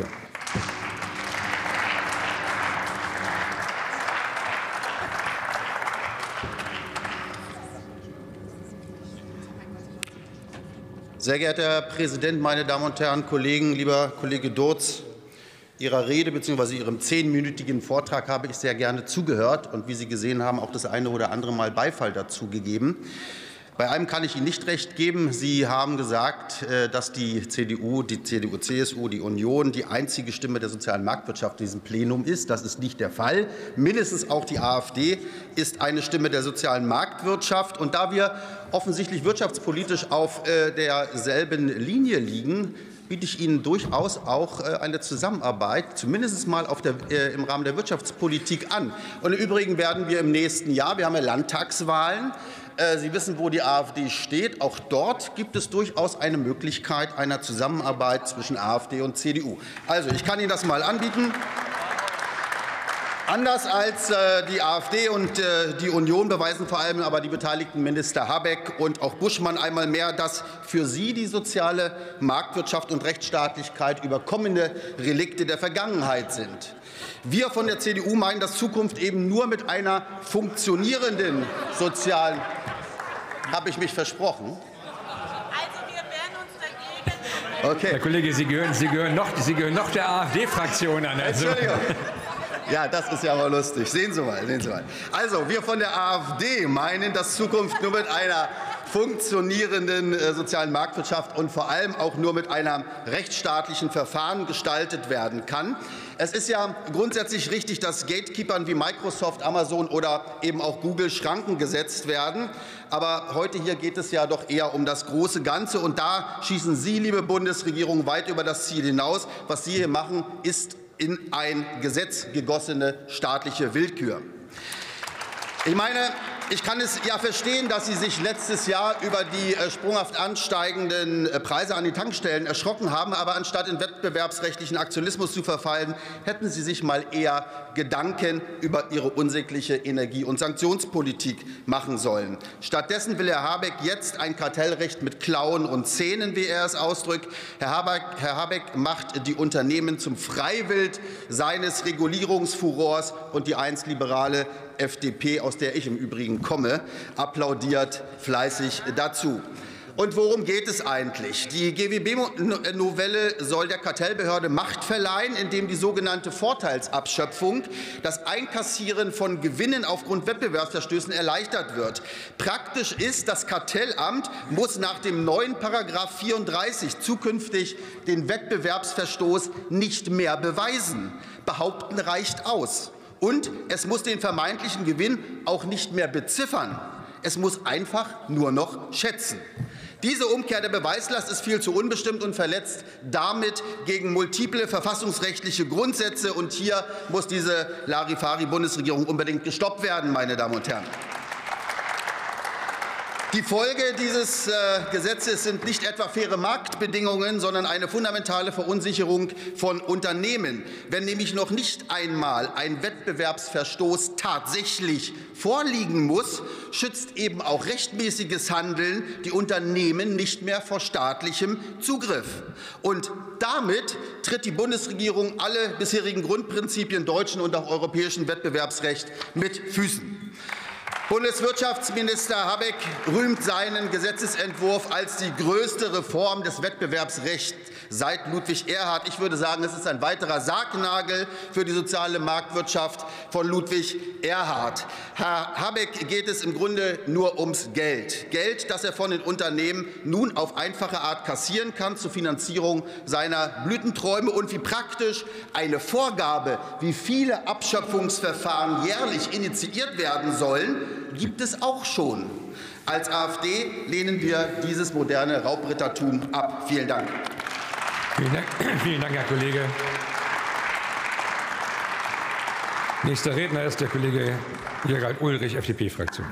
FDP-Fraktion. Sehr geehrter Herr Präsident, meine Damen und Herren Kollegen, lieber Kollege Durz, Ihrer Rede bzw. Ihrem zehnminütigen Vortrag habe ich sehr gerne zugehört und wie Sie gesehen haben, auch das eine oder andere Mal Beifall dazu gegeben. Bei einem kann ich Ihnen nicht recht geben. Sie haben gesagt, äh, dass die CDU, die CDU, CSU, die Union die einzige Stimme der sozialen Marktwirtschaft in diesem Plenum ist. Das ist nicht der Fall. Mindestens auch die AfD ist eine Stimme der sozialen Marktwirtschaft. Und da wir offensichtlich wirtschaftspolitisch auf äh, derselben Linie liegen, biete ich Ihnen durchaus auch äh, eine Zusammenarbeit, zumindest mal der, im Rahmen der Wirtschaftspolitik an. Und im Übrigen werden wir im nächsten Jahr, wir haben ja Landtagswahlen, Sie wissen, wo die AfD steht. Auch dort gibt es durchaus eine Möglichkeit einer Zusammenarbeit zwischen AfD und CDU. Also, ich kann Ihnen das mal anbieten. Anders als äh, die AfD und äh, die Union beweisen vor allem aber die beteiligten Minister Habeck und auch Buschmann einmal mehr, dass für sie die soziale Marktwirtschaft und Rechtsstaatlichkeit überkommene Relikte der Vergangenheit sind. Wir von der CDU meinen, dass Zukunft eben nur mit einer funktionierenden sozialen habe ich mich versprochen? Also, okay. Herr Kollege, Sie gehören, Sie gehören, noch, Sie gehören noch der AfD-Fraktion an. Also. Entschuldigung. Ja, das ist ja mal lustig. Sehen Sie mal, sehen Sie mal. Also, wir von der AfD meinen, dass Zukunft nur mit einer funktionierenden äh, sozialen Marktwirtschaft und vor allem auch nur mit einem rechtsstaatlichen Verfahren gestaltet werden kann. Es ist ja grundsätzlich richtig, dass Gatekeepern wie Microsoft, Amazon oder eben auch Google Schranken gesetzt werden. Aber heute hier geht es ja doch eher um das große Ganze. Und da schießen Sie, liebe Bundesregierung, weit über das Ziel hinaus. Was Sie hier machen, ist in ein Gesetz gegossene staatliche Willkür. Ich meine, ich kann es ja verstehen, dass Sie sich letztes Jahr über die äh, sprunghaft ansteigenden äh, Preise an den Tankstellen erschrocken haben. Aber anstatt in wettbewerbsrechtlichen Aktionismus zu verfallen, hätten Sie sich mal eher Gedanken über Ihre unsägliche Energie- und Sanktionspolitik machen sollen. Stattdessen will Herr Habeck jetzt ein Kartellrecht mit Klauen und Zähnen, wie er es ausdrückt. Herr Habeck, Herr Habeck macht die Unternehmen zum Freiwild seines Regulierungsfurors und die einst liberale FDP, aus der ich im Übrigen komme, applaudiert fleißig dazu. Und worum geht es eigentlich? Die GWB-Novelle soll der Kartellbehörde Macht verleihen, indem die sogenannte Vorteilsabschöpfung, das Einkassieren von Gewinnen aufgrund Wettbewerbsverstößen erleichtert wird. Praktisch ist, das Kartellamt muss nach dem neuen Paragraph 34 zukünftig den Wettbewerbsverstoß nicht mehr beweisen. Behaupten reicht aus. Und es muss den vermeintlichen Gewinn auch nicht mehr beziffern. Es muss einfach nur noch schätzen. Diese Umkehr der Beweislast ist viel zu unbestimmt und verletzt damit gegen multiple verfassungsrechtliche Grundsätze. Und hier muss diese Larifari-Bundesregierung unbedingt gestoppt werden, meine Damen und Herren. Die Folge dieses äh, Gesetzes sind nicht etwa faire Marktbedingungen, sondern eine fundamentale Verunsicherung von Unternehmen. Wenn nämlich noch nicht einmal ein Wettbewerbsverstoß tatsächlich vorliegen muss, schützt eben auch rechtmäßiges Handeln die Unternehmen nicht mehr vor staatlichem Zugriff. Und damit tritt die Bundesregierung alle bisherigen Grundprinzipien deutschen und auch europäischen Wettbewerbsrecht mit Füßen. Bundeswirtschaftsminister Habeck rühmt seinen Gesetzentwurf als die größte Reform des Wettbewerbsrechts seit Ludwig Erhard. Ich würde sagen, es ist ein weiterer Sargnagel für die soziale Marktwirtschaft von Ludwig Erhard. Herr Habeck geht es im Grunde nur ums Geld. Geld, das er von den Unternehmen nun auf einfache Art kassieren kann zur Finanzierung seiner Blütenträume und wie praktisch eine Vorgabe, wie viele Abschöpfungsverfahren jährlich initiiert werden sollen, gibt es auch schon. Als AfD lehnen wir dieses moderne Raubrittertum ab. Vielen Dank. Vielen Dank, Vielen Dank Herr Kollege. Nächster Redner ist der Kollege Gerald Ulrich, FDP-Fraktion.